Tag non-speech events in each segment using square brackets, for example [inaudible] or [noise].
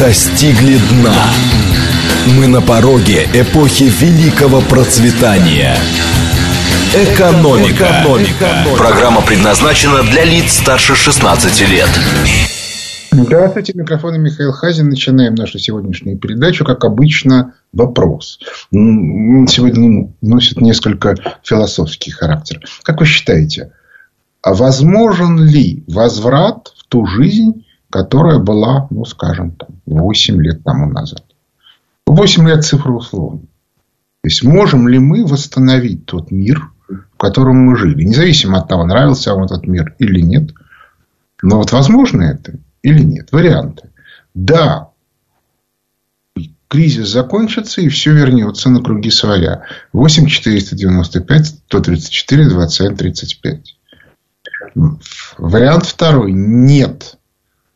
достигли дна. Мы на пороге эпохи великого процветания. Экономика. Экономика. Программа предназначена для лиц старше 16 лет. Здравствуйте, микрофон Михаил Хазин. Начинаем нашу сегодняшнюю передачу. Как обычно, вопрос. Сегодня носит несколько философский характер. Как вы считаете, а возможен ли возврат в ту жизнь, которая была, ну, скажем, там, 8 лет тому назад? 8 лет цифра условно. То есть, можем ли мы восстановить тот мир, в котором мы жили? Независимо от того, нравился вам этот мир или нет. Но вот возможно это или нет? Варианты. Да, кризис закончится и все вернется на круги своя. 8 495 134 27 35. Вариант второй. Нет.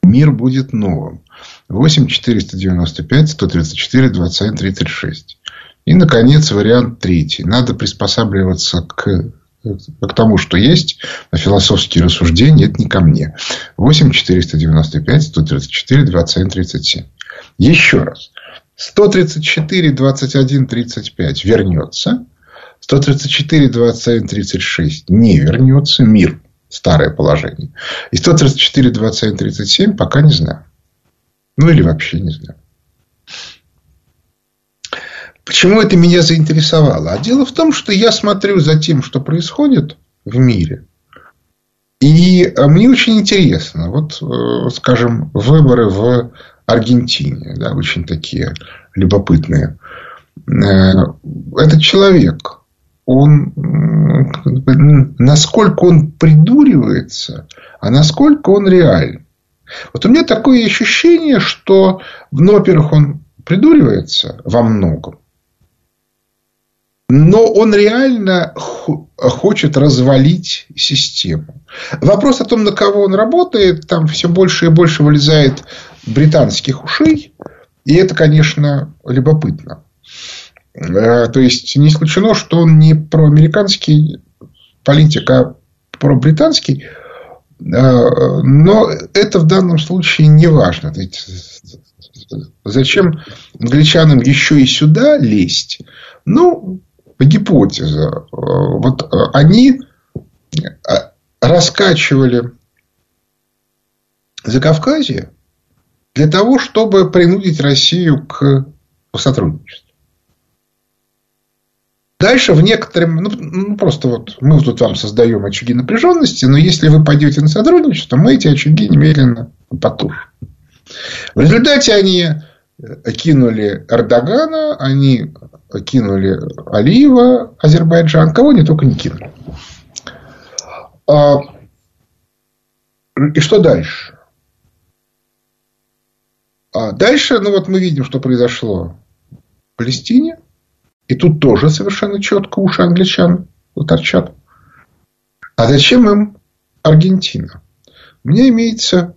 Мир будет новым. 8 495 134 27 36. И, наконец, вариант третий. Надо приспосабливаться к к тому, что есть, на философские рассуждения, это не ко мне. 8 495 134 27 37. Еще раз. 134 21 35 вернется. 134 27 36 не вернется. Мир старое положение. И 134, 27, 37 пока не знаю. Ну, или вообще не знаю. Почему это меня заинтересовало? А дело в том, что я смотрю за тем, что происходит в мире. И мне очень интересно. Вот, э, скажем, выборы в Аргентине. Да, очень такие любопытные. Э, этот человек, он насколько он придуривается, а насколько он реален. Вот у меня такое ощущение, что, ну, во-первых, он придуривается во многом, но он реально хочет развалить систему. Вопрос о том, на кого он работает, там все больше и больше вылезает британских ушей. И это, конечно, любопытно. Э, то есть, не исключено, что он не проамериканский политик, а пробританский. Э, но это в данном случае не важно. Зачем англичанам еще и сюда лезть? Ну, гипотеза. Э, вот они раскачивали Закавказье для того, чтобы принудить Россию к сотрудничеству. Дальше в некотором, ну, ну, просто вот мы тут вам создаем очаги напряженности, но если вы пойдете на сотрудничество, мы эти очаги немедленно потушим. В результате они кинули Эрдогана, они кинули Алиева, Азербайджан, кого они только не кинули. А, и что дальше? А дальше, ну вот мы видим, что произошло в Палестине. И тут тоже совершенно четко уши англичан торчат. А зачем им Аргентина? У меня имеется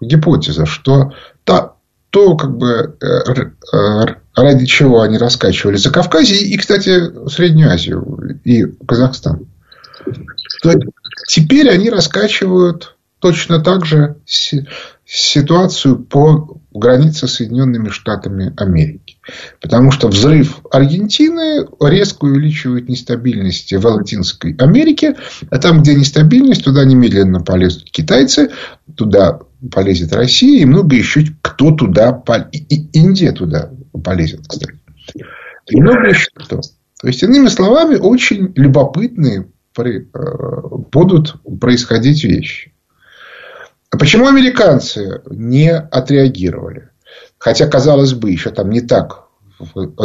гипотеза, что та, то, как бы, э, э, ради чего они раскачивали за Кавказе и, кстати, Среднюю Азию и Казахстан. Теперь они раскачивают точно так же ситуацию по границе с Соединенными Штатами Америки. Потому что взрыв Аргентины резко увеличивает нестабильность в Латинской Америке. А там, где нестабильность, туда немедленно полезут китайцы, туда полезет Россия и много еще кто туда. И Индия туда полезет, кстати. И много еще кто. То есть, иными словами, очень любопытные э, будут происходить вещи. А почему американцы не отреагировали? Хотя, казалось бы, еще там не так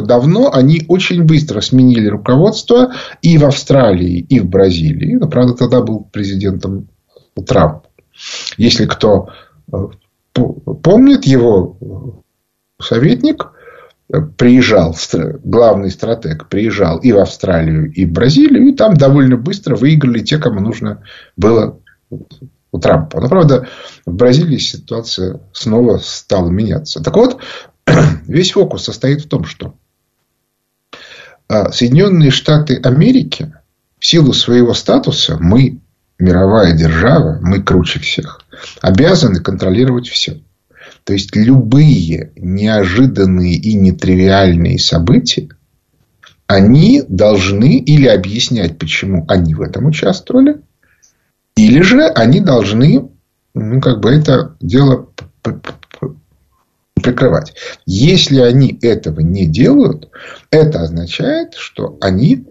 давно они очень быстро сменили руководство и в Австралии, и в Бразилии. Но, правда, тогда был президентом Трамп. Если кто э, помнит, его советник приезжал, главный стратег приезжал и в Австралию, и в Бразилию, и там довольно быстро выиграли те, кому нужно было у Трампа. Но, правда, в Бразилии ситуация снова стала меняться. Так вот, [clears throat] весь фокус состоит в том, что а, Соединенные Штаты Америки в силу своего статуса, мы мировая держава, мы круче всех, обязаны контролировать все. То есть любые неожиданные и нетривиальные события, они должны или объяснять, почему они в этом участвовали, или же они должны, ну, как бы это дело прикрывать. Если они этого не делают, это означает, что они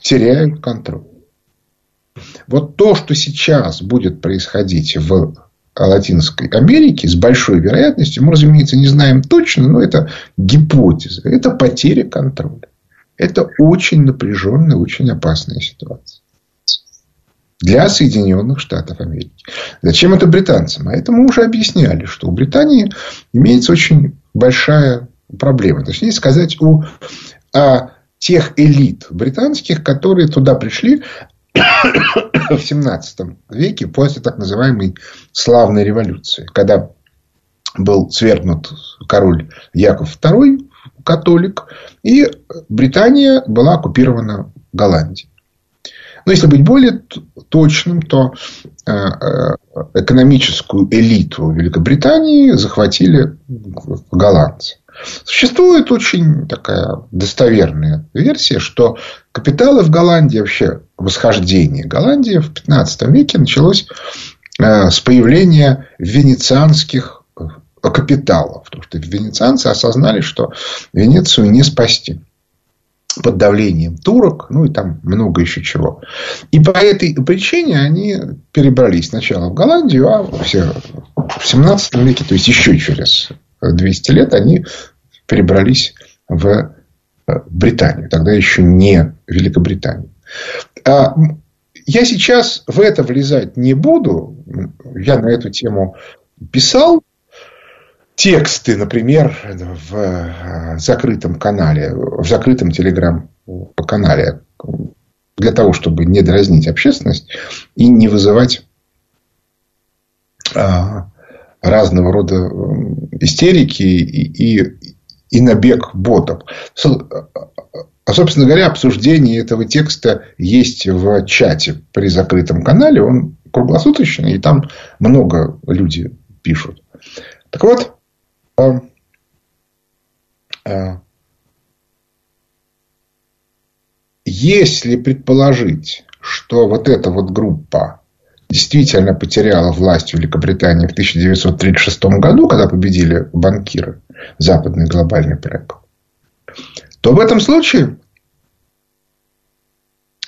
теряют контроль. Вот то, что сейчас будет происходить в Латинской Америке с большой вероятностью, мы, разумеется, не знаем точно, но это гипотеза, это потеря контроля. Это очень напряженная, очень опасная ситуация. Для Соединенных Штатов Америки. Зачем это британцам? А это мы уже объясняли, что у Британии имеется очень большая проблема. Точнее сказать, у а, тех элит британских, которые туда пришли [coughs] в 17 веке после так называемой славной революции, когда был свергнут король Яков II, католик, и Британия была оккупирована Голландией. Но если быть более точным, то э, э, экономическую элиту Великобритании захватили голландцы. Существует очень такая достоверная версия, что капиталы в Голландии, вообще восхождение Голландии в 15 веке началось э, с появления венецианских капиталов. Потому что венецианцы осознали, что Венецию не спасти под давлением турок, ну и там много еще чего. И по этой причине они перебрались сначала в Голландию, а все в 17 веке, то есть еще через 200 лет, они перебрались в э, Британию. Тогда еще не Великобританию. А я сейчас в это влезать не буду. Я на эту тему писал тексты, например, в э, закрытом канале, в закрытом телеграм-канале для того, чтобы не дразнить общественность и не вызывать а, разного рода истерики и, и, и набег ботов. А, собственно говоря, обсуждение этого текста есть в чате при закрытом канале. Он круглосуточный, и там много люди пишут. Так вот, если предположить, что вот эта вот группа действительно потеряла власть в Великобритании в 1936 году, когда победили банкиры, западный глобальный проект, то в этом случае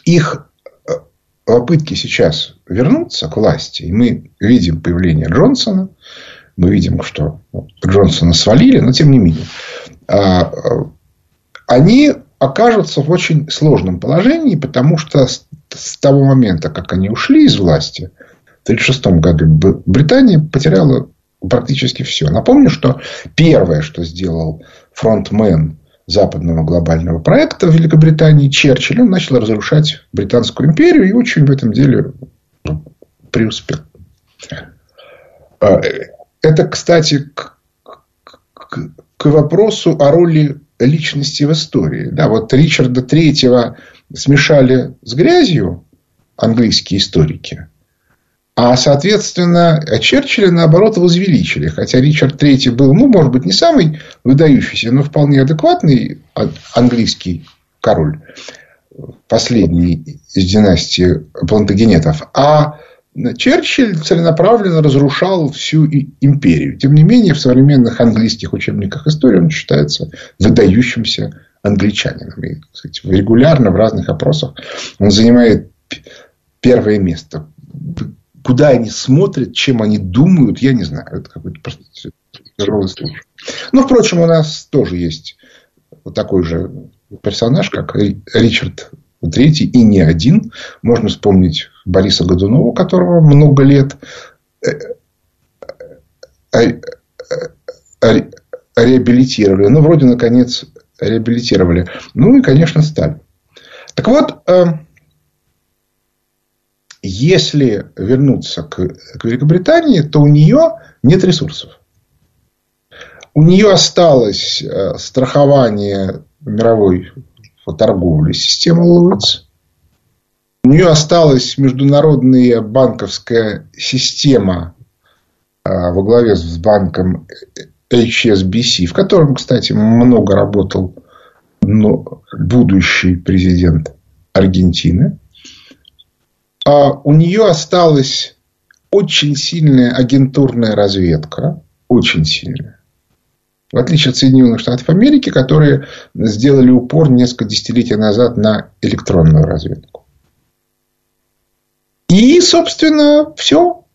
их э, попытки сейчас вернуться к власти, и мы видим появление Джонсона, мы видим, что Джонсона свалили, но тем не менее, а, э, они окажутся в очень сложном положении, потому что с того момента, как они ушли из власти, в 1936 году Британия потеряла практически все. Напомню, что первое, что сделал фронтмен западного глобального проекта в Великобритании Черчилль, он начал разрушать Британскую империю и очень в этом деле преуспел. А, это, кстати, к, к, к вопросу о роли личности в истории. Да, вот Ричарда Третьего смешали с грязью английские историки. А, соответственно, Черчилля, наоборот, возвеличили. Хотя Ричард III был, ну, может быть, не самый выдающийся, но вполне адекватный английский король. Последний из династии плантагенетов. А Черчилль целенаправленно разрушал всю империю. Тем не менее, в современных английских учебниках истории он считается выдающимся англичанином. И, кстати, регулярно в разных опросах он занимает первое место. Куда они смотрят, чем они думают, я не знаю. Это какой-то просто тяжелый. Но, впрочем, у нас тоже есть вот такой же персонаж, как Ричард Третий, и не один. Можно вспомнить Бориса Годунова, которого много лет э, э, э, реабилитировали. Ну, вроде, наконец, реабилитировали. Ну, и, конечно, Сталин. Так вот, если вернуться к, к Великобритании, то у нее нет ресурсов. У нее осталось страхование мировой торговли системы Луиц. У нее осталась международная банковская система, э, во главе с банком HSBC, в котором, кстати, много работал но будущий президент Аргентины. А у нее осталась очень сильная агентурная разведка. Очень сильная. В отличие от Соединенных Штатов Америки, которые сделали упор несколько десятилетий назад на электронную разведку. И, собственно, все.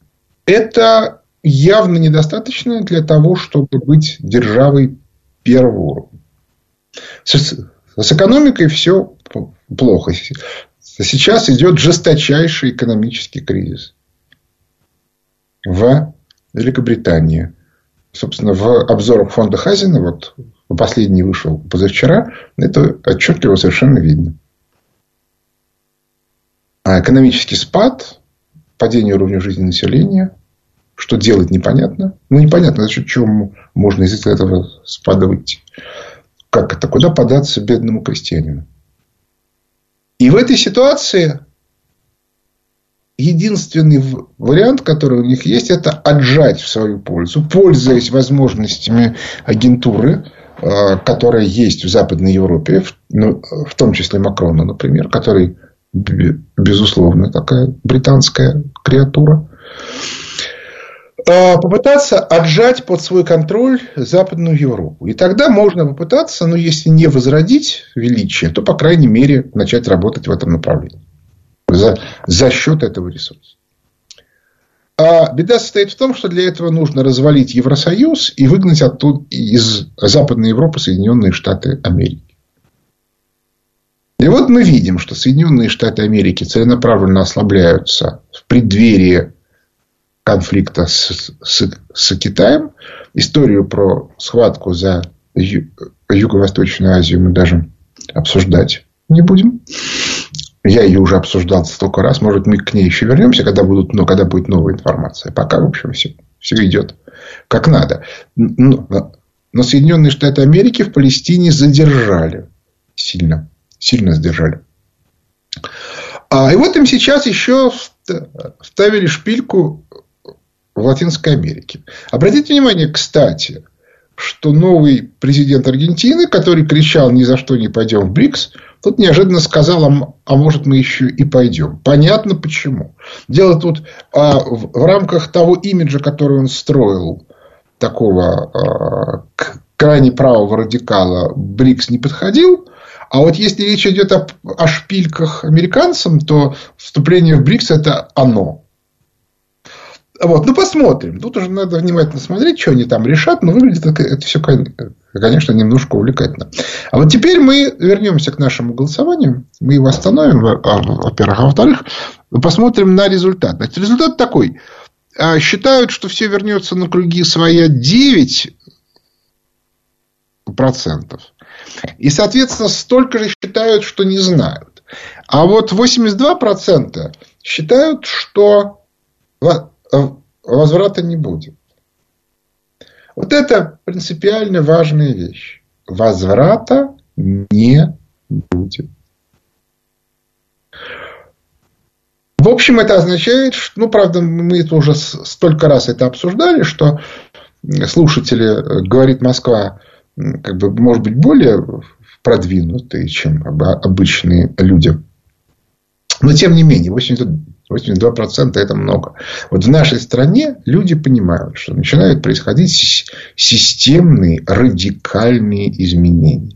Это явно недостаточно для того, чтобы быть державой первого уровня. С, экономикой все плохо. Сейчас идет жесточайший экономический кризис в Великобритании. Собственно, в обзорах фонда Хазина, вот последний вышел позавчера, это отчетливо совершенно видно. А экономический спад, падение уровня жизни населения, что делать непонятно. Ну, непонятно, за счет чего можно из этого спада выйти. Как это? Куда податься бедному крестьянину? И в этой ситуации единственный вариант, который у них есть, это отжать в свою пользу, пользуясь возможностями агентуры, э, которая есть в Западной Европе, ну, в том числе Макрона, например, который, безусловно, такая британская креатура. А, попытаться отжать под свой контроль Западную Европу. И тогда можно попытаться, ну, если не возродить величие, то, по крайней мере, начать работать в этом направлении. За, за счет этого ресурса. А беда состоит в том, что для этого нужно развалить Евросоюз и выгнать оттуда из Западной Европы Соединенные Штаты Америки. И вот мы видим, что Соединенные Штаты Америки целенаправленно ослабляются в преддверии конфликта с, с, с Китаем. Историю про схватку за Ю, Юго-Восточную Азию мы даже обсуждать не будем. Я ее уже обсуждал столько раз. Может, мы к ней еще вернемся, когда, будут, но, когда будет новая информация. Пока, в общем, все, все идет как надо. Но, но Соединенные Штаты Америки в Палестине задержали. Сильно. Сильно задержали. А, и вот им сейчас еще вставили шпильку в Латинской Америке. Обратите внимание, кстати, что новый президент Аргентины, который кричал «ни за что не пойдем в БРИКС», тут неожиданно сказал, а, а может мы еще и пойдем. Понятно почему. Дело тут а, в, в рамках того имиджа, который он строил, такого а, крайне правого радикала, БРИКС не подходил. А вот если речь идет о, о шпильках американцам, то вступление в БРИКС это оно. Вот, ну, посмотрим. Тут уже надо внимательно смотреть, что они там решат. Но выглядит это, это все, конечно, немножко увлекательно. А вот теперь мы вернемся к нашему голосованию. Мы его остановим, во-первых. А во-вторых, посмотрим на результат. Значит, результат такой. А, считают, что все вернется на круги своя 9 процентов. И, соответственно, столько же считают, что не знают. А вот 82% считают, что возврата не будет. Вот это принципиально важная вещь. Возврата не будет. В общем, это означает, что, ну, правда, мы это уже столько раз это обсуждали, что слушатели, э, говорит Москва, как бы, может быть, более продвинутые, чем обычные люди. Но, тем не менее, 80 82% это много. Вот в нашей стране люди понимают, что начинают происходить системные радикальные изменения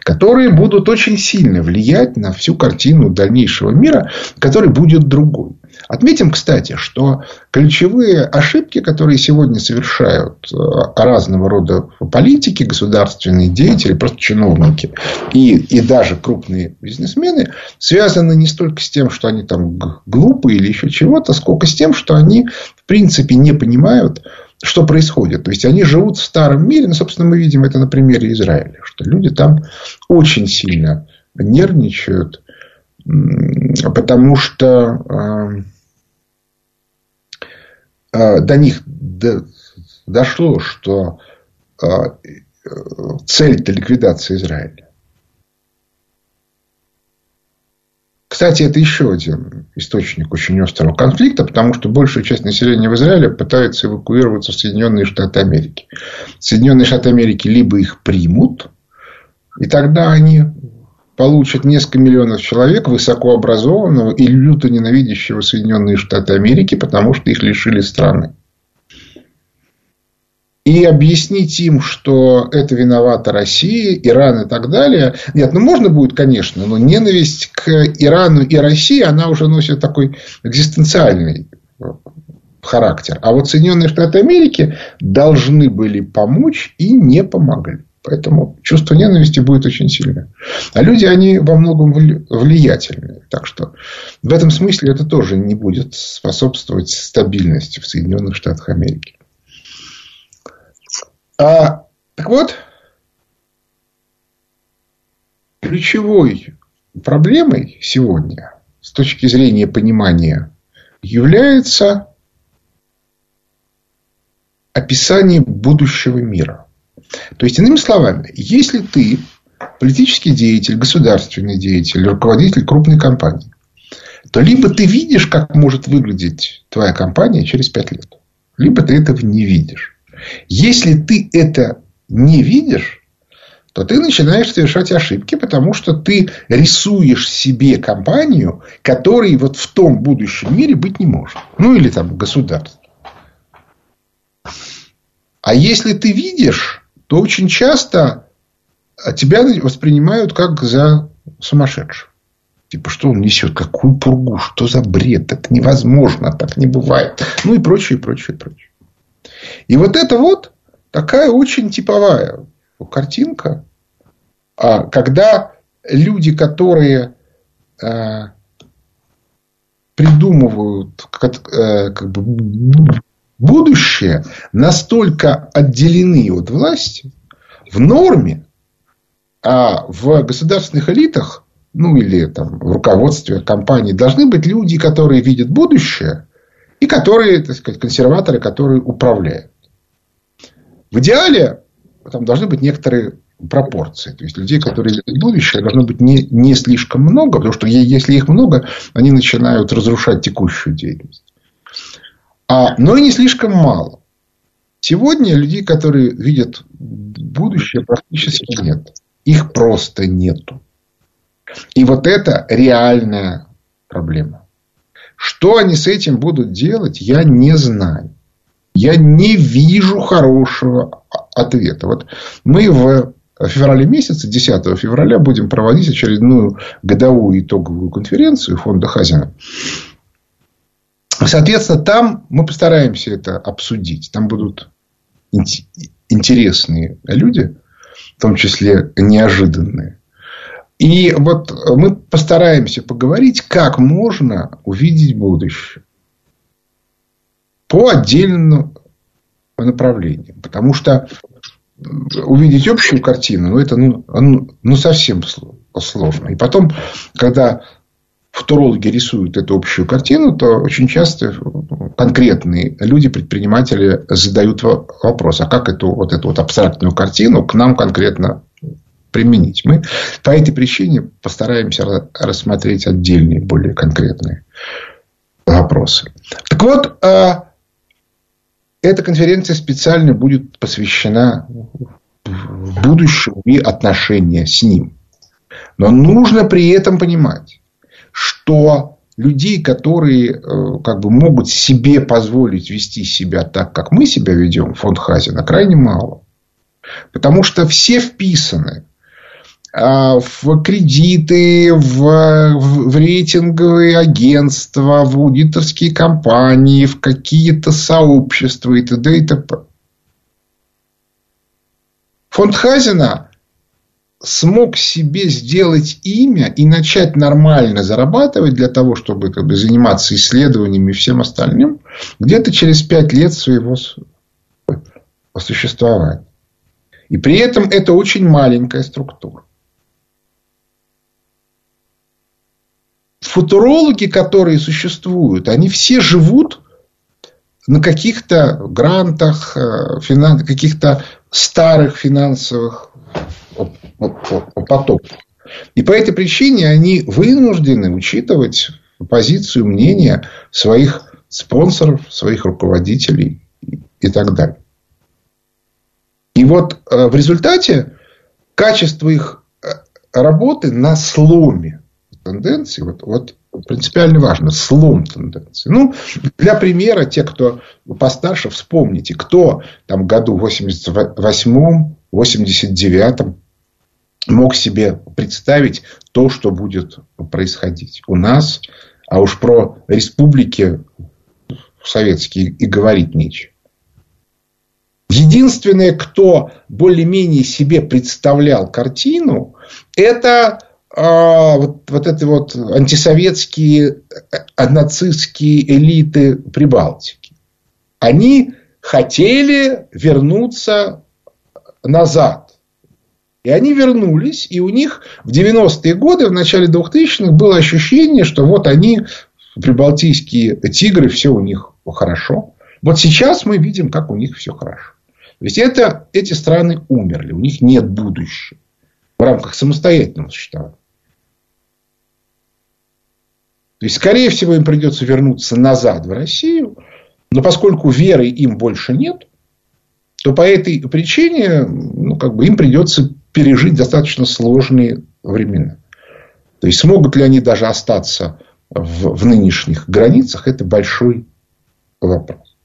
которые будут очень сильно влиять на всю картину дальнейшего мира, который будет другой. Отметим, кстати, что ключевые ошибки, которые сегодня совершают э, разного рода политики, государственные деятели, просто чиновники и, и даже крупные бизнесмены, связаны не столько с тем, что они там глупые или еще чего-то, сколько с тем, что они в принципе не понимают, что происходит. То есть, они живут в старом мире. Ну, собственно, мы видим это на примере Израиля. Что люди там очень сильно нервничают. Потому что э, до них дошло, что э, цель – это ликвидация Израиля. Кстати, это еще один источник очень острого конфликта, потому что большая часть населения в Израиле пытается эвакуироваться в Соединенные Штаты Америки. Соединенные Штаты Америки либо их примут, и тогда они получат несколько миллионов человек высокообразованного и люто ненавидящего Соединенные Штаты Америки, потому что их лишили страны. И объяснить им, что это виновата Россия, Иран и так далее. Нет, ну можно будет, конечно, но ненависть к Ирану и России, она уже носит такой экзистенциальный характер. А вот Соединенные Штаты Америки должны были помочь и не помогли. Поэтому чувство ненависти будет очень сильное. А люди, они во многом влиятельные. Так что в этом смысле это тоже не будет способствовать стабильности в Соединенных Штатах Америки. А, так вот, ключевой проблемой сегодня с точки зрения понимания является описание будущего мира. То есть, иными словами, если ты политический деятель, государственный деятель, руководитель крупной компании, то либо ты видишь, как может выглядеть твоя компания через пять лет, либо ты этого не видишь. Если ты это не видишь, то ты начинаешь совершать ошибки, потому что ты рисуешь себе компанию, которой вот в том будущем мире быть не может. Ну, или там государство. А если ты видишь, то очень часто тебя воспринимают как за сумасшедшего. Типа, что он несет? Какую пургу? Что за бред? Это невозможно. Так не бывает. Ну, и прочее, и прочее, и прочее. И вот это вот такая очень типовая картинка, а когда люди, которые э, придумывают э, как бы, будущее, настолько отделены от власти, в норме, а в государственных элитах, ну или там, в руководстве компании, должны быть люди, которые видят будущее, и которые, так сказать, консерваторы, которые управляют. В идеале там должны быть некоторые пропорции. То есть людей, которые видят будущее, должно быть не, не слишком много, потому что если их много, они начинают разрушать текущую деятельность. А, но и не слишком мало. Сегодня людей, которые видят будущее, практически нет. Их просто нету. И вот это реальная проблема. Что они с этим будут делать, я не знаю. Я не вижу хорошего ответа. Вот мы в феврале месяце, 10 февраля, будем проводить очередную годовую итоговую конференцию фонда Хазина. Соответственно, там мы постараемся это обсудить. Там будут интересные люди, в том числе неожиданные. И вот мы постараемся поговорить, как можно увидеть будущее по отдельным направлениям. Потому что увидеть общую картину, ну, это ну, ну, совсем сложно. И потом, когда футурологи рисуют эту общую картину, то очень часто конкретные люди, предприниматели задают вопрос, а как эту вот эту вот абстрактную картину к нам конкретно применить. Мы по этой причине постараемся рассмотреть отдельные, более конкретные вопросы. Так вот, а, эта конференция специально будет посвящена будущему и отношения с ним. Но нужно при этом понимать, что людей, которые э, как бы могут себе позволить вести себя так, как мы себя ведем, фонд Хазина, крайне мало. Потому что все вписаны а, в кредиты, в, в рейтинговые агентства, в аудиторские компании, в какие-то сообщества и т.д. и т.п. Фонд Хазина смог себе сделать имя и начать нормально зарабатывать для того, чтобы как бы, заниматься исследованиями и всем остальным, где-то через пять лет своего существования. И при этом это очень маленькая структура. футурологи, которые существуют, они все живут на каких-то грантах, э, каких-то старых финансовых потоках. И по этой причине они вынуждены учитывать позицию, мнение своих спонсоров, своих руководителей и так далее. И вот э, в результате качество их э, работы на сломе тенденции, вот, вот принципиально важно, слом тенденции. Ну, для примера, те, кто постарше, вспомните, кто там году 88-м, 89-м мог себе представить то, что будет происходить у нас, а уж про республики советские и говорить нечего. Единственное, кто более-менее себе представлял картину, это а, вот, вот эти вот антисоветские, э, нацистские элиты Прибалтики. Они хотели вернуться назад. И они вернулись, и у них в 90-е годы, в начале 2000-х было ощущение, что вот они, прибалтийские тигры, все у них хорошо. Вот сейчас мы видим, как у них все хорошо. То это, эти страны умерли, у них нет будущего в рамках самостоятельного существования. То есть, скорее всего, им придется вернуться назад в Россию, но поскольку веры им больше нет, то по этой причине ну, как бы им придется пережить достаточно сложные времена. То есть, смогут ли они даже остаться в, в нынешних границах, это большой вопрос.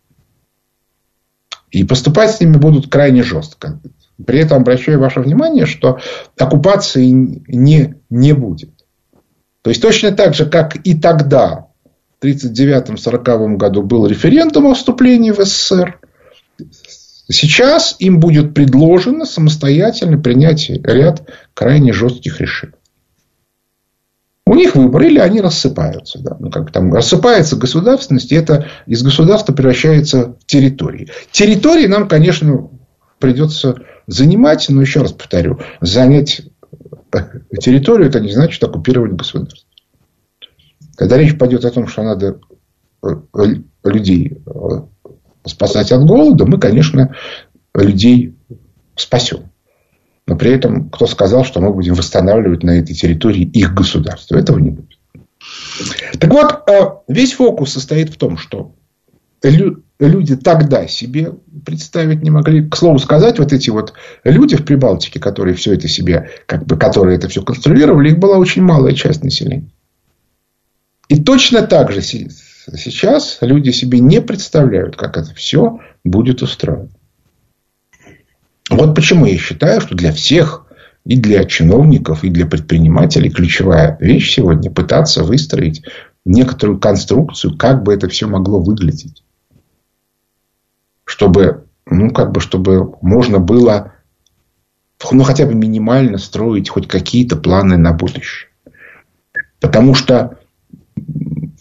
И поступать с ними будут крайне жестко. При этом обращаю ваше внимание, что оккупации не, не будет. То есть, точно так же, как и тогда, в 1939-1940 году, был референдум о вступлении в СССР, сейчас им будет предложено самостоятельно принять ряд крайне жестких решений. У них выбор, или они рассыпаются. Да? Ну, как там, рассыпается государственность, и это из государства превращается в территории. Территории нам, конечно, придется занимать, но еще раз повторю, занять территорию, это не значит оккупировать государство. Когда речь пойдет о том, что надо э, людей э, спасать от голода, мы, конечно, людей спасем. Но при этом кто сказал, что мы будем восстанавливать на этой территории их государство? Этого не будет. Так вот, э, весь фокус состоит в том, что люди тогда себе представить не могли. К слову сказать, вот эти вот люди в Прибалтике, которые все это себе, как бы, которые это все конструировали, их была очень малая часть населения. И точно так же сейчас люди себе не представляют, как это все будет устроено. Вот почему я считаю, что для всех, и для чиновников, и для предпринимателей ключевая вещь сегодня пытаться выстроить некоторую конструкцию, как бы это все могло выглядеть. Чтобы, ну, как бы, чтобы можно было, ну, хотя бы минимально строить хоть какие-то планы на будущее. Потому что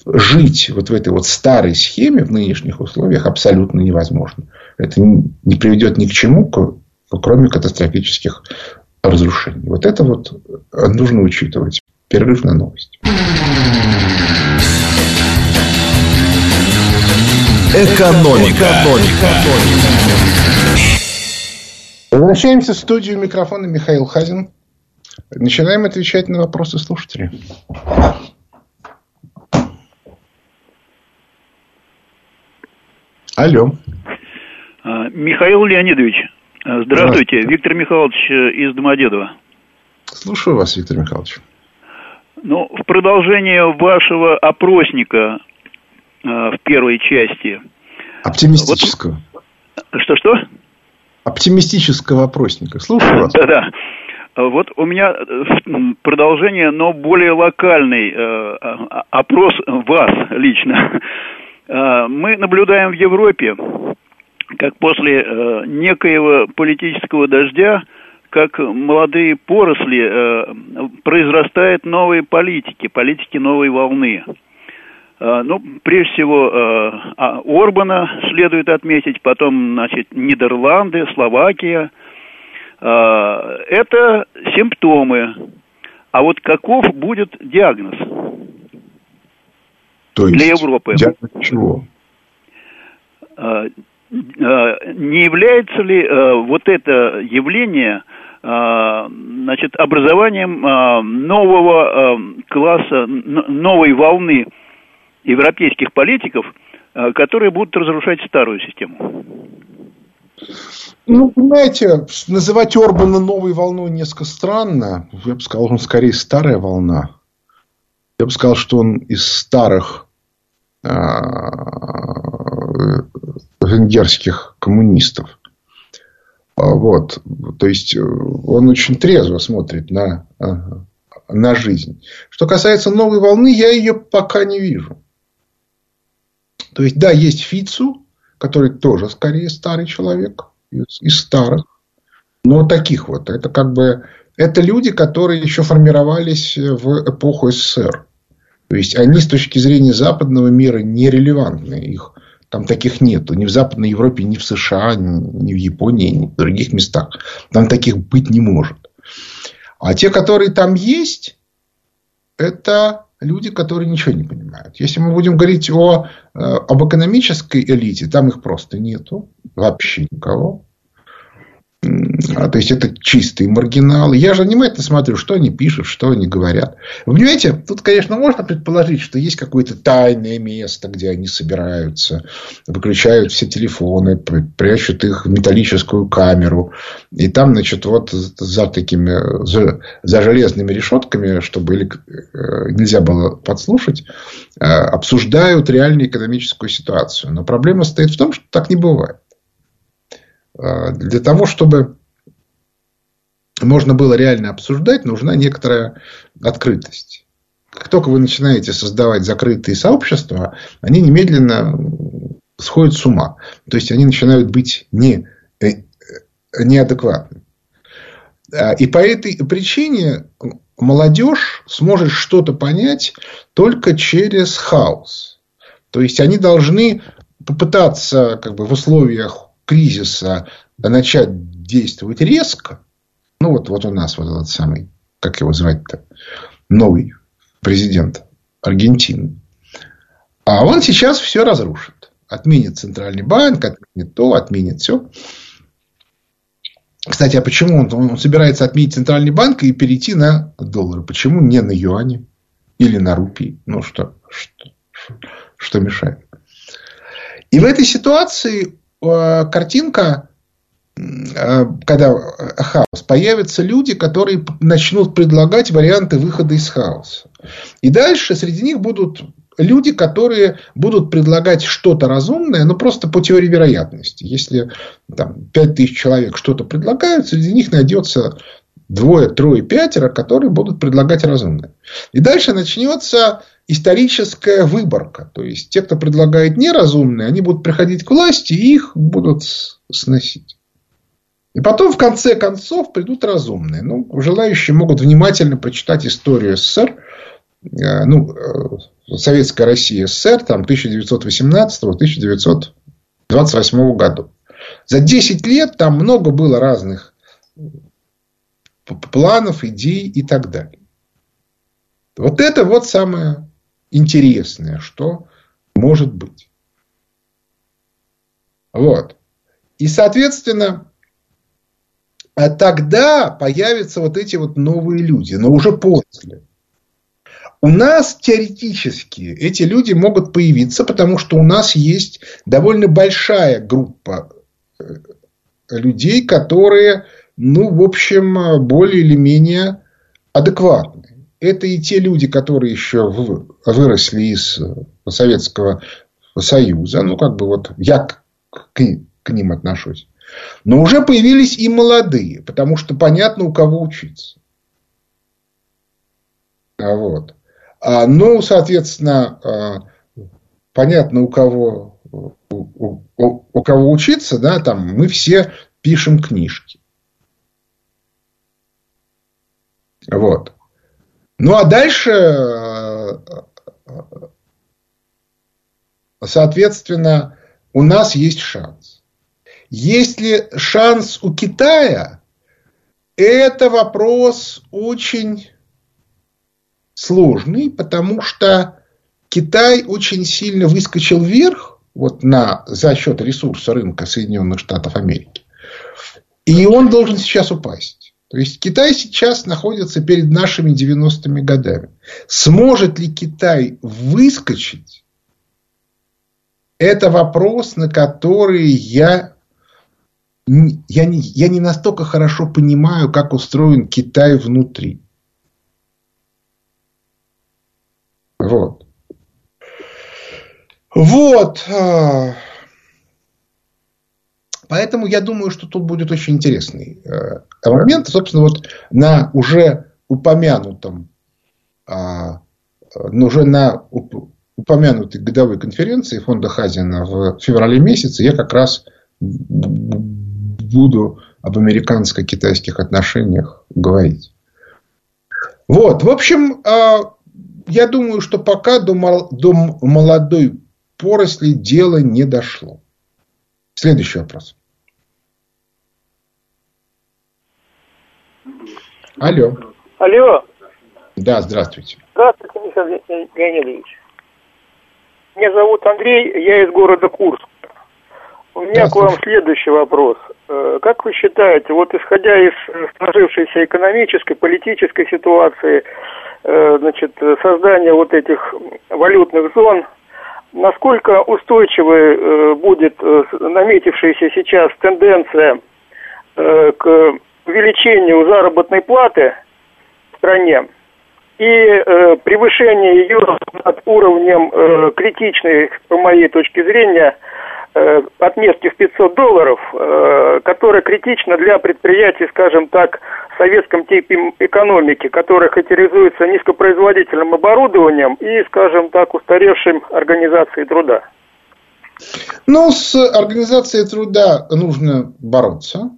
жить вот в этой вот старой схеме в нынешних условиях абсолютно невозможно. Это не приведет ни к чему, кроме катастрофических разрушений. Вот это вот нужно учитывать. Перерыв на новость. Экономика. Экономика. Возвращаемся в студию микрофона Михаил Хазин. Начинаем отвечать на вопросы слушателей. Алло. А, Михаил Леонидович, Здравствуйте, Здравствуйте. Виктор Михайлович э, из Домодедова. Слушаю вас, Виктор Михайлович. Ну, в продолжение вашего опросника э, в первой части. Оптимистического. Что-что? Оптимистического опросника. Слушаю вас. Да-да. Вот у меня э, продолжение, но более локальный э, опрос вас лично. Мы наблюдаем в Европе как после э, некоего политического дождя, как молодые поросли, э, произрастают новые политики, политики новой волны. Э, ну, прежде всего, э, а, Орбана следует отметить, потом, значит, Нидерланды, Словакия. Это симптомы. А вот каков будет диагноз То есть, для Европы? Диагноз чего? Э, Э, не является ли э, вот это явление значит, образованием нового класса, новой волны европейских политиков, которые будут разрушать старую систему. Ну, понимаете, называть Орбана новой волной несколько странно. Я бы сказал, он скорее старая волна. Я бы сказал, что он из старых венгерских коммунистов. А, вот. То есть, он очень трезво смотрит на, а, на жизнь. Что касается новой волны, я ее пока не вижу. То есть, да, есть Фицу, который тоже скорее старый человек из, из старых. Но таких вот. Это как бы это люди, которые еще формировались в эпоху СССР. То есть они с точки зрения западного мира нерелевантны. Их там таких нету. Ни в Западной Европе, ни в США, ни в Японии, ни в других местах. Там таких быть не может. А те, которые там есть, это люди, которые ничего не понимают. Если мы будем говорить о, э, об экономической элите, там их просто нету. Вообще никого. А, то есть, это чистые маргиналы. Я же внимательно смотрю, что они пишут, что они говорят. Вы понимаете, тут, конечно, можно предположить, что есть какое-то тайное место, где они собираются, выключают все телефоны, прячут их в металлическую камеру. И там, значит, вот за такими, за, за железными решетками, чтобы э, нельзя было подслушать, э, обсуждают реальную экономическую ситуацию. Но проблема стоит в том, что так не бывает. А, для того, чтобы можно было реально обсуждать, нужна некоторая открытость. Как только вы начинаете создавать закрытые сообщества, они немедленно сходят с ума. То есть, они начинают быть не, э, неадекватны. А, и по этой причине молодежь сможет что-то понять только через хаос. То есть, они должны попытаться как бы, в условиях кризиса начать действовать резко, ну вот, вот у нас вот этот самый, как его звать-то, новый президент Аргентины. А он сейчас все разрушит. Отменит центральный банк, отменит то, отменит все. Кстати, а почему он, он собирается отменить центральный банк и перейти на доллары? Почему не на юане или на рупии? Ну что, что, что мешает? И в этой ситуации картинка, э, когда хаос, появятся люди, которые начнут предлагать варианты выхода из хаоса. И дальше среди них будут люди, которые будут предлагать что-то разумное, но просто по теории вероятности. Если там, 5000 человек что-то предлагают, среди них найдется двое, трое, пятеро, которые будут предлагать разумное. И дальше начнется историческая выборка. То есть, те, кто предлагает неразумные, они будут приходить к власти и их будут сносить. И потом, в конце концов, придут разумные. Ну, желающие могут внимательно прочитать историю СССР, э, ну, э, Советская Россия СССР, там, 1918-1928 году. За 10 лет там много было разных планов, идей и так далее. Вот это вот самое интересное, что может быть. Вот. И, соответственно, а тогда появятся вот эти вот новые люди, но уже после. У нас теоретически эти люди могут появиться, потому что у нас есть довольно большая группа э, людей, которые, ну, в общем, более или менее адекватны это и те люди, которые еще выросли из Советского Союза. Ну, как бы вот я к, к ним отношусь. Но уже появились и молодые, потому что понятно, у кого учиться. А вот. А, ну, соответственно, а, понятно, у кого, у, у, у кого учиться, да, там мы все пишем книжки. Вот. Ну, а дальше, э, соответственно, у нас есть шанс. Есть ли шанс у Китая? Это вопрос очень сложный, потому что Китай очень сильно выскочил вверх вот на, за счет ресурса рынка Соединенных Штатов Америки. И он должен сейчас упасть. То есть Китай сейчас находится перед нашими 90-ми годами. Сможет ли Китай выскочить? Это вопрос, на который я, я, не, я не настолько хорошо понимаю, как устроен Китай внутри. Вот. Вот. А, Поэтому я думаю, что тут будет очень интересный э, момент. Собственно, вот на уже упомянутом, а, ну, уже на упомянутой годовой конференции фонда Хазина в феврале месяце я как раз буду об американско-китайских отношениях говорить. Вот, в общем, а, я думаю, что пока до молодой поросли дело не дошло. Следующий вопрос. Алло. Алло. Да, здравствуйте. Здравствуйте, Михаил Леонидович. Меня зовут Андрей, я из города Курск. У меня к вам следующий вопрос. Э, как вы считаете, вот исходя из сложившейся экономической, политической ситуации, э, значит, создания вот этих валютных зон, насколько устойчивой э, будет наметившаяся сейчас тенденция к увеличению заработной платы в стране и э, превышение ее над уровнем э, критичной, по моей точке зрения, э, отметки в 500 долларов, э, которая критична для предприятий, скажем так, в советском типе экономики, которая характеризуется низкопроизводительным оборудованием и, скажем так, устаревшим организацией труда. Ну, с организацией труда нужно бороться.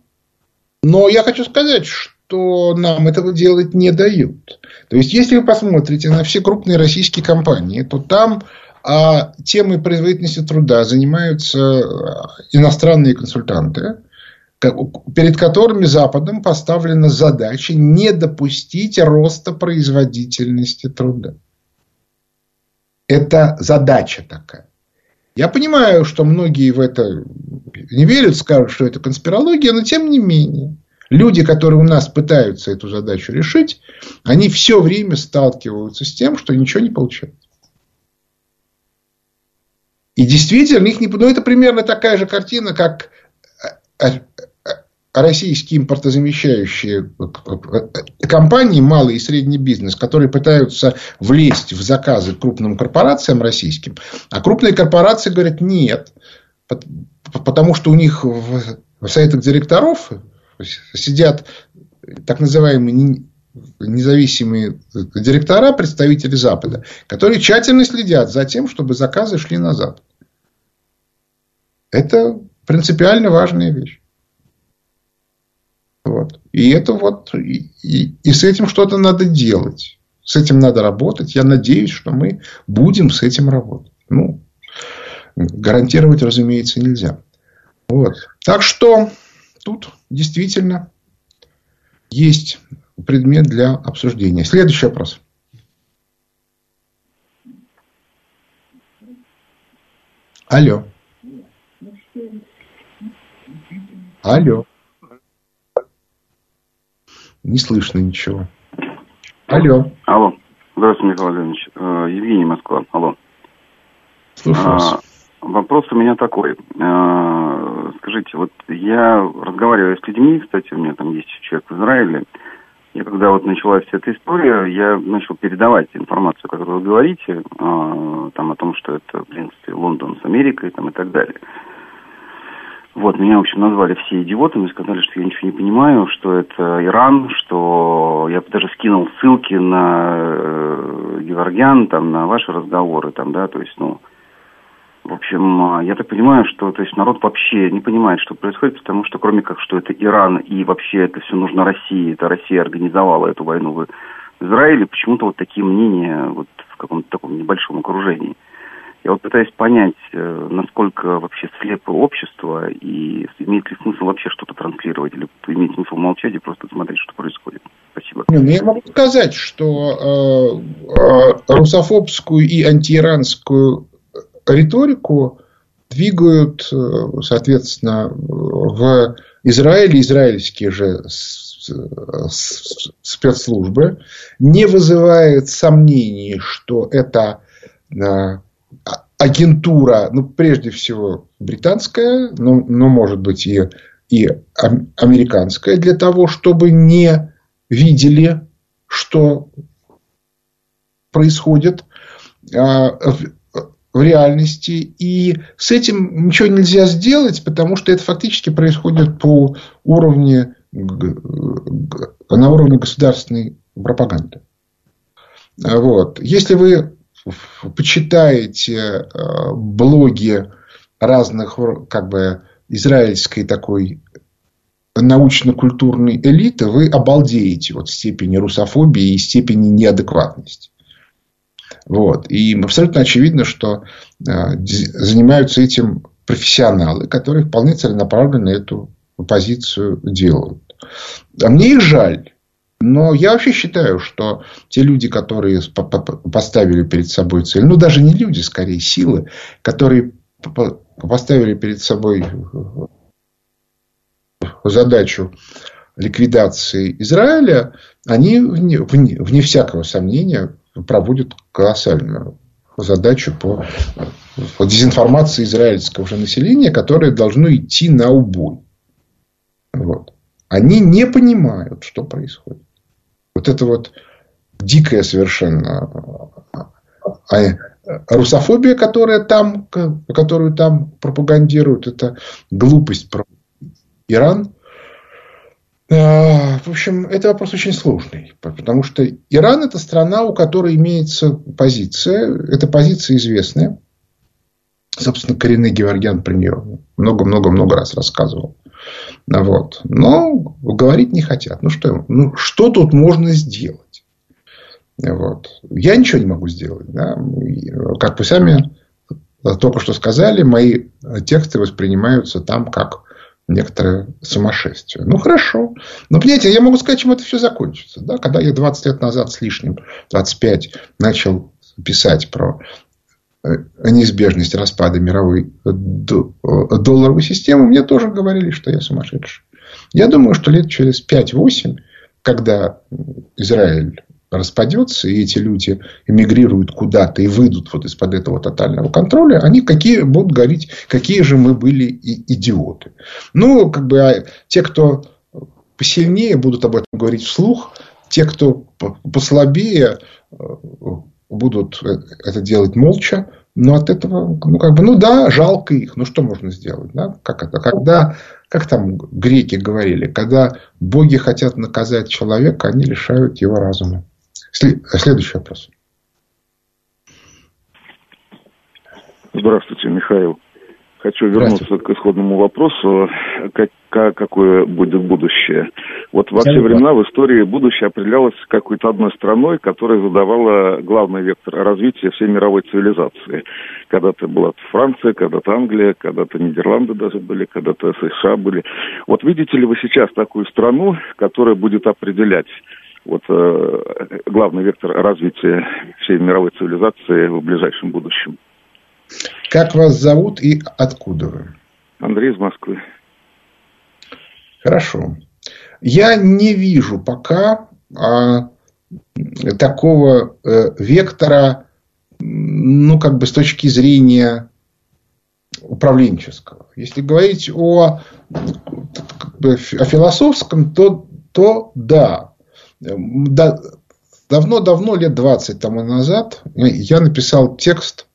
Но я хочу сказать, что нам этого делать не дают. То есть, если вы посмотрите на все крупные российские компании, то там а, темой производительности труда занимаются а, иностранные консультанты, перед которыми Западом поставлена задача не допустить роста производительности труда. Это задача такая. Я понимаю, что многие в это не верят, скажут, что это конспирология, но тем не менее. Люди, которые у нас пытаются эту задачу решить, они все время сталкиваются с тем, что ничего не получается. И действительно, их не, ну, это примерно такая же картина, как э, э, российские импортозамещающие компании, малый и средний бизнес, которые пытаются влезть в заказы крупным корпорациям российским, а крупные корпорации говорят нет, потому что у них в советах директоров сидят так называемые независимые директора, представители Запада, которые тщательно следят за тем, чтобы заказы шли на Запад. Это принципиально важная вещь. Вот. И это вот, и, и, и с этим что-то надо делать. С этим надо работать. Я надеюсь, что мы будем с этим работать. Ну, гарантировать, разумеется, нельзя. Вот. Так что тут действительно есть предмет для обсуждения. Следующий вопрос. Алло. Алло. Не слышно ничего. Алло. Алло. Здравствуйте, Михаил Владимирович. Э, Евгений Москва. Алло. Слушаю вас. А, вопрос у меня такой. Э, скажите, вот я разговариваю с людьми, кстати, у меня там есть человек в Израиле. И когда вот началась вся эта история, я начал передавать информацию, которую вы говорите, э, там о том, что это, в принципе, Лондон с Америкой там, и так далее. Вот, меня, в общем, назвали все идиотами, сказали, что я ничего не понимаю, что это Иран, что я даже скинул ссылки на э, Геворгян, там, на ваши разговоры, там, да, то есть, ну, в общем, я так понимаю, что то есть народ вообще не понимает, что происходит, потому что кроме как, что это Иран и вообще это все нужно России, это Россия организовала эту войну в Израиле, почему-то вот такие мнения вот в каком-то таком небольшом окружении. Я вот пытаюсь понять, э, насколько вообще слепо общество и имеет ли смысл вообще что-то транслировать, или имеет смысл молчать и просто смотреть, что происходит. Спасибо. Ну я могу сказать, что э, э, русофобскую и антииранскую риторику двигают, соответственно, в Израиле израильские же спецслужбы, не вызывает сомнений, что это агентура, ну, прежде всего, британская, но, но может быть, и, и американская, для того, чтобы не видели, что происходит а, в реальности. И с этим ничего нельзя сделать, потому что это фактически происходит по уровню, на уровне государственной пропаганды. Вот. Если вы почитаете э, блоги разных как бы израильской такой научно-культурной элиты, вы обалдеете от степени русофобии и степени неадекватности. Вот. И абсолютно очевидно, что э, занимаются этим профессионалы, которые вполне целенаправленно эту позицию делают. А мне их жаль. Но я вообще считаю, что те люди, которые поставили перед собой цель, ну даже не люди, скорее силы, которые поставили перед собой задачу ликвидации Израиля, они, вне, вне, вне всякого сомнения, проводят колоссальную задачу по, по дезинформации израильского же населения, которое должно идти на убой. Вот. Они не понимают, что происходит. Вот это вот дикая совершенно а, русофобия, которая там, которую там пропагандируют, это глупость про Иран. А, в общем, это вопрос очень сложный, потому что Иран это страна, у которой имеется позиция, эта позиция известная. Собственно, коренный Геворгян про нее много-много-много раз рассказывал. Вот. Но говорить не хотят. Ну что, ну, что тут можно сделать? Вот. Я ничего не могу сделать. Да? Как вы сами только что сказали, мои тексты воспринимаются там как некоторое сумасшествие. Ну, хорошо. Но, понимаете, я могу сказать, чем это все закончится. Да? Когда я 20 лет назад с лишним, 25, начал писать про неизбежность распада мировой долларовой системы, мне тоже говорили, что я сумасшедший. Я думаю, что лет через 5-8, когда Израиль распадется, и эти люди эмигрируют куда-то и выйдут вот из-под этого тотального контроля, они какие будут говорить, какие же мы были идиоты. Ну, как бы а те, кто посильнее, будут об этом говорить вслух, те, кто послабее, э, будут э, это делать молча, но от этого, ну, как бы, ну да, жалко их, ну что можно сделать, да? Как это? Когда, как там греки говорили, когда боги хотят наказать человека, они лишают его разума. Следующий вопрос. Здравствуйте, Михаил. Хочу вернуться к исходному вопросу, как, какое будет будущее. Вот во все времена в истории будущее определялось какой-то одной страной, которая задавала главный вектор развития всей мировой цивилизации. Когда-то была Франция, когда-то Англия, когда-то Нидерланды даже были, когда-то США были. Вот видите ли вы сейчас такую страну, которая будет определять вот э, главный вектор развития всей мировой цивилизации в ближайшем будущем? Как вас зовут и откуда вы? Андрей из Москвы. Хорошо. Я не вижу пока а, такого э, вектора, ну, как бы с точки зрения управленческого. Если говорить о, как бы, о философском, то, то да. Давно-давно, лет 20 тому назад, я написал текст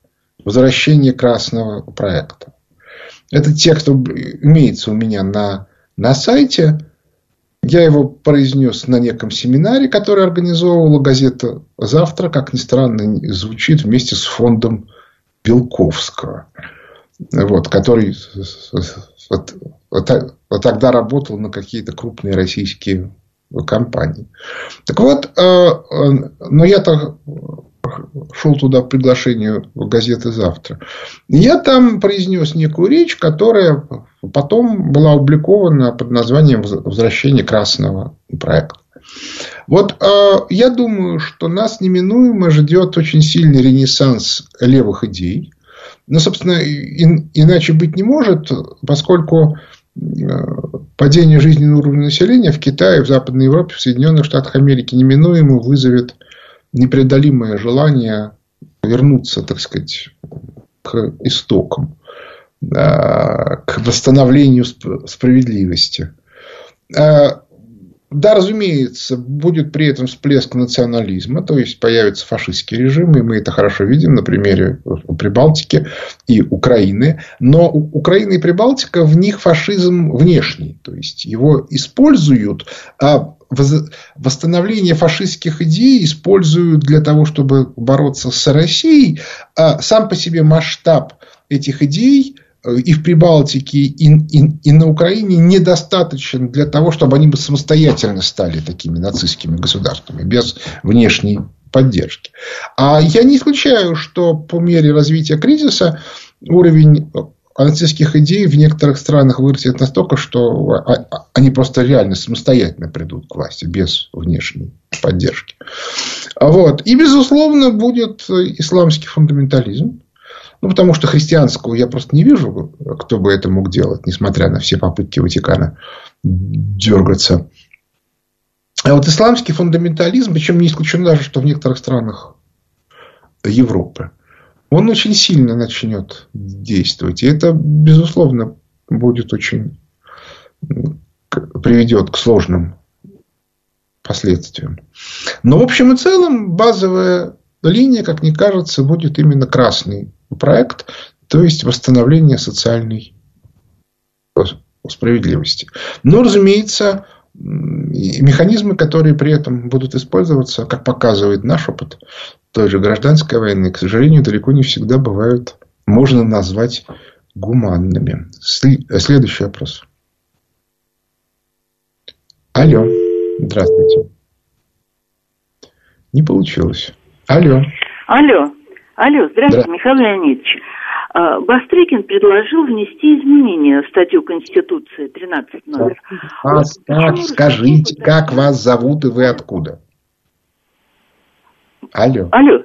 возвращение красного проекта. Этот текст имеется у меня на, на сайте. Я его произнес на неком семинаре, который организовывала газета «Завтра», как ни странно, звучит вместе с фондом Белковского, вот, который тогда работал на какие-то крупные российские компании. Так вот, э, э, но я-то шел туда по приглашению газеты «Завтра». Я там произнес некую речь, которая потом была опубликована под названием «Возвращение красного проекта». Вот э, я думаю, что нас неминуемо ждет очень сильный ренессанс левых идей. Но, собственно, иначе быть не может, поскольку падение жизненного уровня населения в Китае, в Западной Европе, в Соединенных Штатах Америки неминуемо вызовет непреодолимое желание вернуться, так сказать, к истокам, к восстановлению справедливости. А, да, разумеется, будет при этом всплеск национализма, то есть появится фашистский режим, и мы это хорошо видим на примере Прибалтики и Украины. Но Украина и Прибалтика, в них фашизм внешний, то есть его используют, а восстановление фашистских идей используют для того, чтобы бороться с Россией, а сам по себе масштаб этих идей Э, и в Прибалтике, и, и, и на Украине недостаточен для того, чтобы они бы самостоятельно стали такими нацистскими государствами, без внешней поддержки. А я не исключаю, что по мере развития кризиса уровень нацистских идей в некоторых странах вырастет настолько, что они просто реально самостоятельно придут к власти, без внешней поддержки. Вот. И, безусловно, будет исламский фундаментализм. Ну, потому что христианского я просто не вижу, кто бы это мог делать, несмотря на все попытки Ватикана дергаться. А вот исламский фундаментализм, причем не исключено даже, что в некоторых странах Европы, он очень сильно начнет действовать. И это, безусловно, будет очень приведет к сложным последствиям. Но в общем и целом базовая линия, как мне кажется, будет именно красный проект, то есть восстановление социальной справедливости. Но, разумеется, механизмы, которые при этом будут использоваться, как показывает наш опыт той же гражданской войны, к сожалению, далеко не всегда бывают, можно назвать гуманными. Следующий вопрос. Алло. Здравствуйте. Не получилось. Алло. Алло. Алло, здравствуйте, да. Михаил Леонидович. А, Бастрыкин предложил внести изменения в статью Конституции 13 номер. А, вот так, скажите, как вас зовут и вы откуда? Алло. Алло.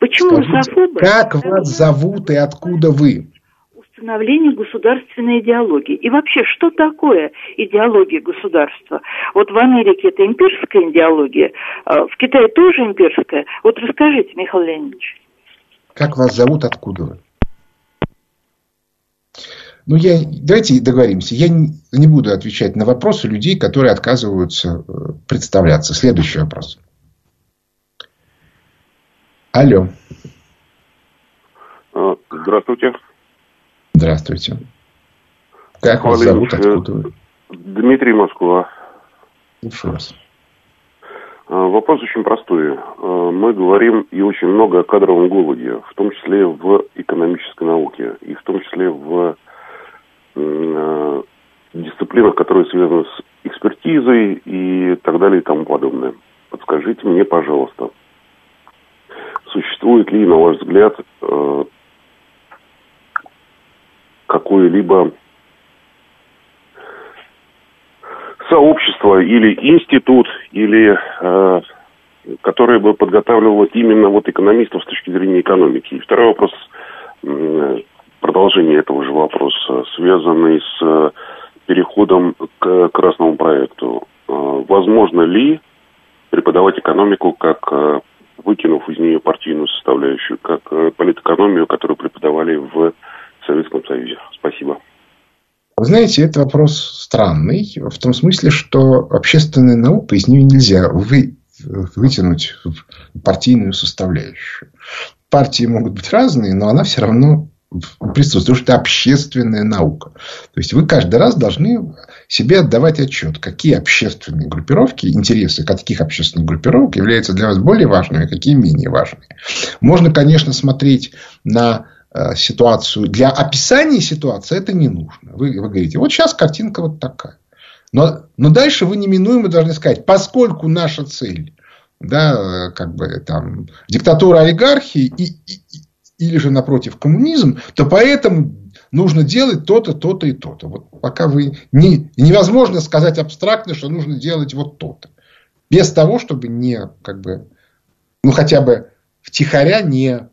Почему Скажите, Как вас зовут и откуда вы? Установление государственной идеологии. И вообще, что такое идеология государства? Вот в Америке это имперская идеология, а в Китае тоже имперская. Вот расскажите, Михаил Леонидович. Как вас зовут, откуда вы? Ну, я, давайте договоримся. Я не, не буду отвечать на вопросы людей, которые отказываются э, представляться. Следующий вопрос. Алло. А, здравствуйте. Здравствуйте. Как вас зовут, откуда вы? Дмитрий Москва. Слушаю вас. А, вопрос очень простой. А, мы говорим и очень много о кадровом голоде, в том числе в экономической науке, и в том числе в дисциплинах, которые связаны с экспертизой и так далее и тому подобное. Подскажите мне, пожалуйста, существует ли, на ваш взгляд, какое-либо сообщество или институт, или э, которое бы подготавливало именно вот экономистов с точки зрения экономики. И второй вопрос, э, продолжение этого же вопроса, связанный с э, переходом к красному проекту. Э, возможно ли преподавать экономику как э, выкинув из нее партийную составляющую, как э, политэкономию, которую преподавали в Советском Союзе? Спасибо. Вы знаете, это вопрос странный, в том смысле, что общественная наука, из нее нельзя вы, вытянуть партийную составляющую. Партии могут быть разные, но она все равно присутствует, потому что это общественная наука. То есть, вы каждый раз должны себе отдавать отчет, какие общественные группировки, интересы каких общественных группировок являются для вас более важными, какие менее важными. Можно, конечно, смотреть на Э, ситуацию, для описания ситуации это не нужно. Вы, вы говорите, вот сейчас картинка вот такая. Но, но дальше вы неминуемо должны сказать, поскольку наша цель, да, как бы там, диктатура олигархии и, и, или же напротив коммунизм, то поэтому нужно делать то-то, то-то и то-то. Вот пока вы не, невозможно сказать абстрактно, что нужно делать вот то-то. Без того, чтобы не, как бы, ну хотя бы втихаря не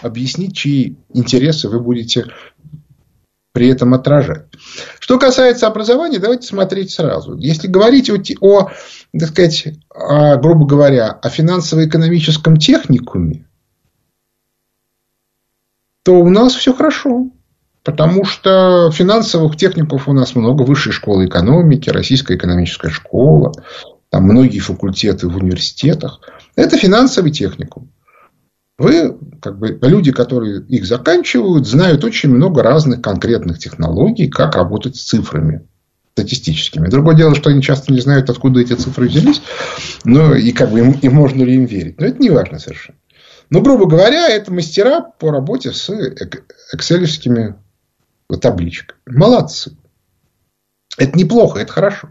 объяснить, чьи интересы вы будете при этом отражать. Что касается образования, давайте смотреть сразу. Если говорить о, о так сказать, о, грубо говоря, о финансово-экономическом техникуме, то у нас все хорошо. Потому что финансовых техников у нас много. Высшая школа экономики, Российская экономическая школа, там многие факультеты в университетах. Это финансовый техникум. Вы, как бы, люди, которые их заканчивают, знают очень много разных конкретных технологий, как работать с цифрами статистическими. Другое дело, что они часто не знают, откуда эти цифры взялись, но и как бы им, и можно ли им верить. Но это не важно совершенно. Но, грубо говоря, это мастера по работе с экселевскими табличками. Молодцы. Это неплохо, это хорошо.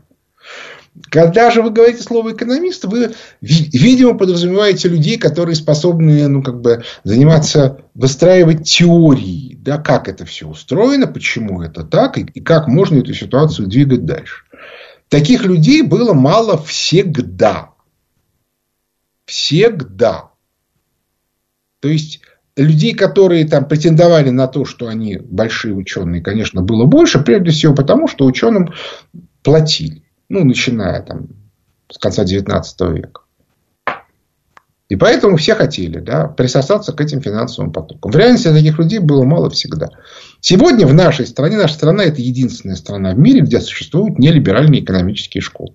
Когда же вы говорите слово экономист, вы, видимо, подразумеваете людей, которые способны ну, как бы, заниматься, выстраивать теории, да, как это все устроено, почему это так, и, и как можно эту ситуацию двигать дальше. Таких людей было мало всегда. Всегда. То есть, людей, которые там претендовали на то, что они большие ученые, конечно, было больше, прежде всего потому, что ученым платили. Ну, начиная там с конца 19 века. И поэтому все хотели да, присосаться к этим финансовым потокам. В реальности таких людей было мало всегда. Сегодня в нашей стране, наша страна это единственная страна в мире, где существуют нелиберальные экономические школы.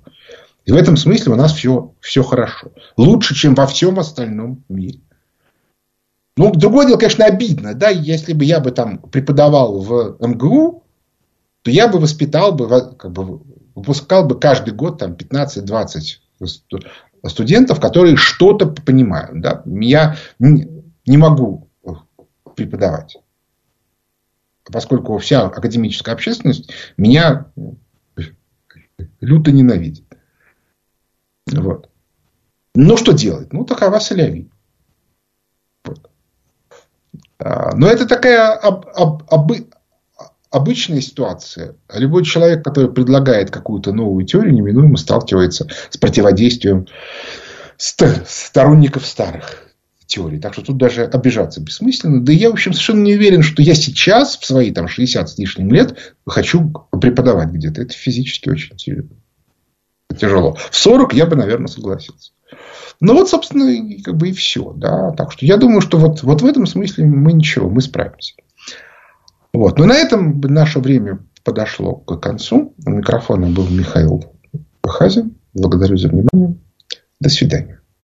И в этом смысле у нас все, все хорошо. Лучше, чем во всем остальном мире. Ну, другое дело, конечно, обидно. Да, если бы я бы там преподавал в МГУ, то я бы воспитал бы, как бы, выпускал бы каждый год там 15-20 студентов, которые что-то понимают. Да? Я не могу преподавать. Поскольку вся академическая общественность меня люто ненавидит. Вот. Ну, что делать? Ну, такова солявит. А, но это такая об, об, обы, обычная ситуация. Любой человек, который предлагает какую-то новую теорию, неминуемо сталкивается с противодействием сторонников старых теорий. Так что тут даже обижаться бессмысленно. Да я, в общем, совершенно не уверен, что я сейчас, в свои там 60 с лишним лет, хочу преподавать где-то. Это физически очень тяжело. В 40 я бы, наверное, согласился. Ну, вот, собственно, как бы и все. Да? Так что я думаю, что вот, вот в этом смысле мы ничего, мы справимся. Вот. Но на этом наше время подошло к концу. У микрофона был Михаил Хазин. Благодарю за внимание. До свидания.